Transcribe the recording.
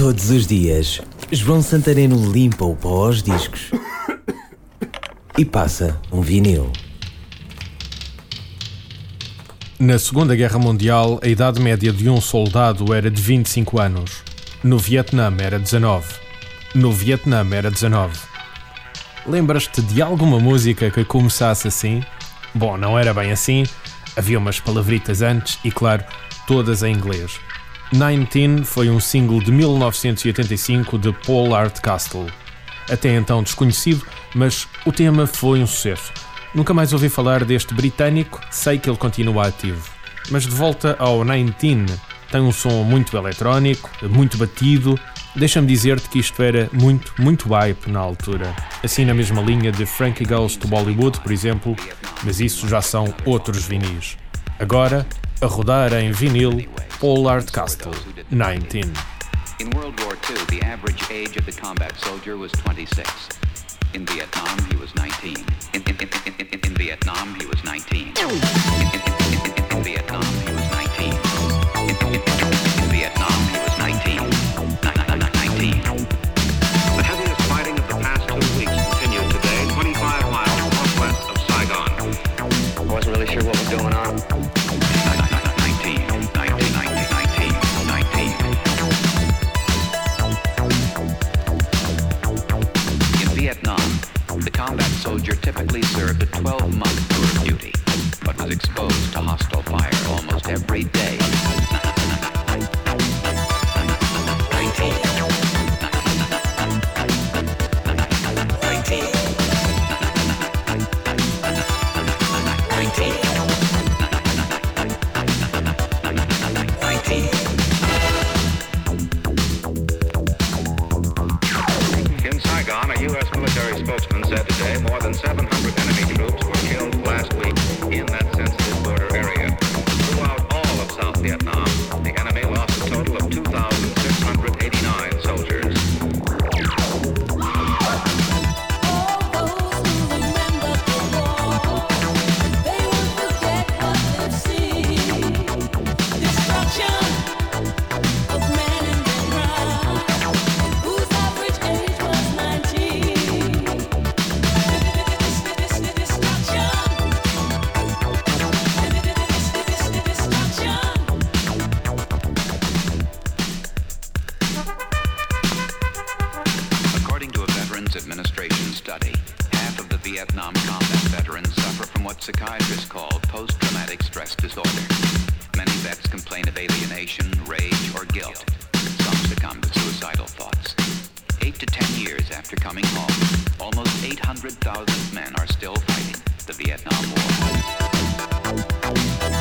Todos os dias, João Santareno limpa o pó aos discos e passa um vinil. Na Segunda Guerra Mundial, a idade média de um soldado era de 25 anos. No Vietnã era 19. No Vietnã era 19. Lembras-te de alguma música que começasse assim? Bom, não era bem assim. Havia umas palavritas antes e, claro, todas em inglês. 19 foi um single de 1985 de Paul Hardcastle. Até então desconhecido, mas o tema foi um sucesso. Nunca mais ouvi falar deste britânico, sei que ele continua ativo. Mas de volta ao 19, tem um som muito eletrónico, muito batido. Deixa-me dizer-te que isto era muito, muito hype na altura. Assim na mesma linha de Frankie Goes to Bollywood, por exemplo, mas isso já são outros vinis. Agora, a rodar em vinil, Paul Hardcastle, 19. In World War II, the average age of the combat soldier was 26. In Vietnam, he was 19. In, in, in, in, in Vietnam, he was 19. In, in Vietnam, he was 19. In, Vietnam, he was 19. 19. The heaviest fighting of the past two weeks continued today, 25 miles northwest of Saigon. I wasn't really sure what was going on. Vietnam, the combat soldier typically served a 12-month tour of duty, but was exposed to hostile fire almost every day. U.S. military spokesman said today more than 700 enemy troops were killed last week in that sensitive border area. Throughout all of South Vietnam, the enemy lost a total of 2,689 Veterans Administration study, half of the Vietnam combat veterans suffer from what psychiatrists call post-traumatic stress disorder. Many vets complain of alienation, rage, or guilt. Some succumb to suicidal thoughts. Eight to ten years after coming home, almost 800,000 men are still fighting the Vietnam War.